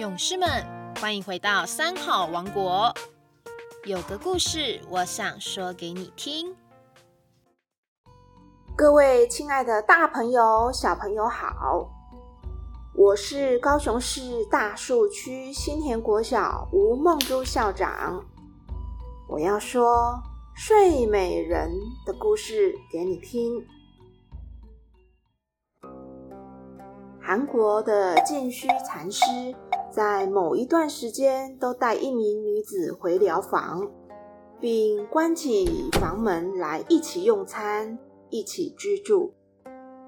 勇士们，欢迎回到三好王国。有个故事，我想说给你听。各位亲爱的大朋友、小朋友好，我是高雄市大树区新田国小吴梦珠校长。我要说睡美人的故事给你听。韩国的净虚禅师在某一段时间都带一名女子回疗房，并关起房门来一起用餐、一起居住。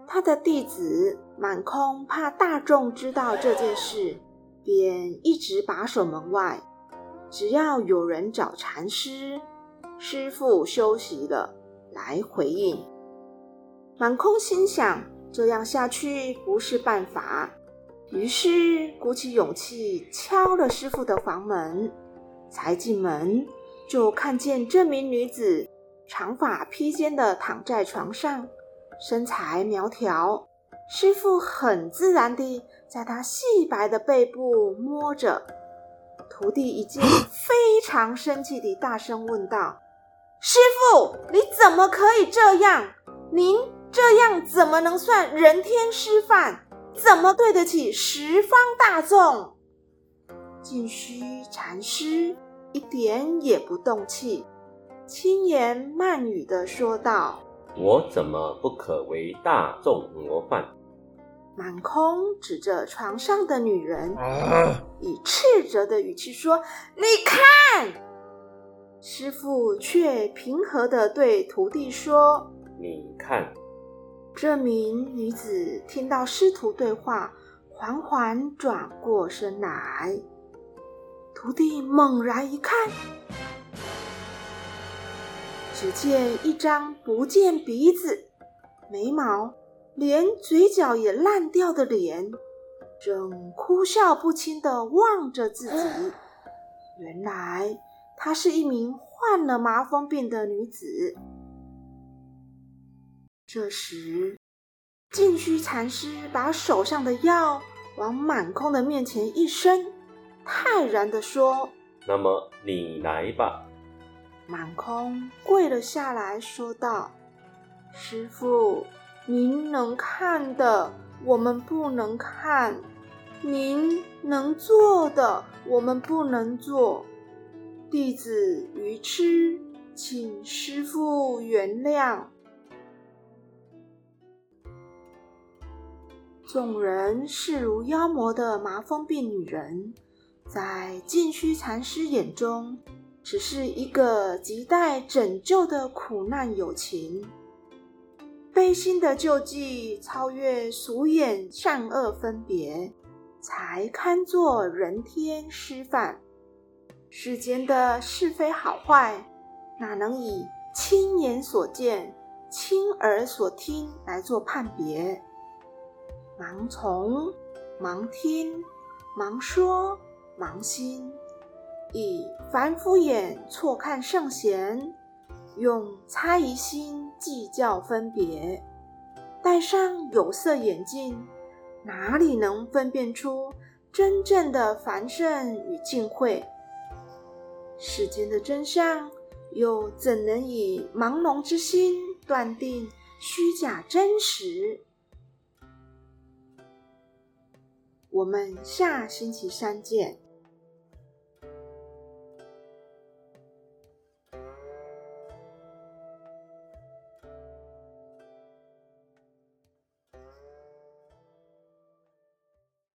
他的弟子满空怕大众知道这件事，便一直把守门外。只要有人找禅师，师傅休息了来回应。满空心想。这样下去不是办法，于是鼓起勇气敲了师傅的房门。才进门，就看见这名女子长发披肩的躺在床上，身材苗条。师傅很自然地在她细白的背部摸着。徒弟一见，非常生气地大声问道：“师傅，你怎么可以这样？您？”这样怎么能算人天师范？怎么对得起十方大众？净虚禅师一点也不动气，轻言慢语的说道：“我怎么不可为大众模范？”满空指着床上的女人，以斥责的语气说：“你看！”师傅却平和的对徒弟说：“你看。”这名女子听到师徒对话，缓缓转过身来。徒弟猛然一看，只见一张不见鼻子、眉毛，连嘴角也烂掉的脸，正哭笑不清的望着自己。原来，她是一名患了麻风病的女子。这时，净虚禅师把手上的药往满空的面前一伸，泰然地说：“那么你来吧。”满空跪了下来说道：“师傅，您能看的，我们不能看；您能做的，我们不能做。弟子愚痴，请师傅原谅。”众人视如妖魔的麻风病女人，在净虚禅师眼中，只是一个亟待拯救的苦难友情。悲心的救济超越俗眼善恶分别，才堪作人天师范。世间的是非好坏，哪能以亲眼所见、亲耳所听来做判别？盲从、盲听、盲说、盲心，以凡夫眼错看圣贤，用猜疑心计较分别，戴上有色眼镜，哪里能分辨出真正的凡圣与净慧？世间的真相，又怎能以盲聋之心断定虚假真实？我们下星期三见。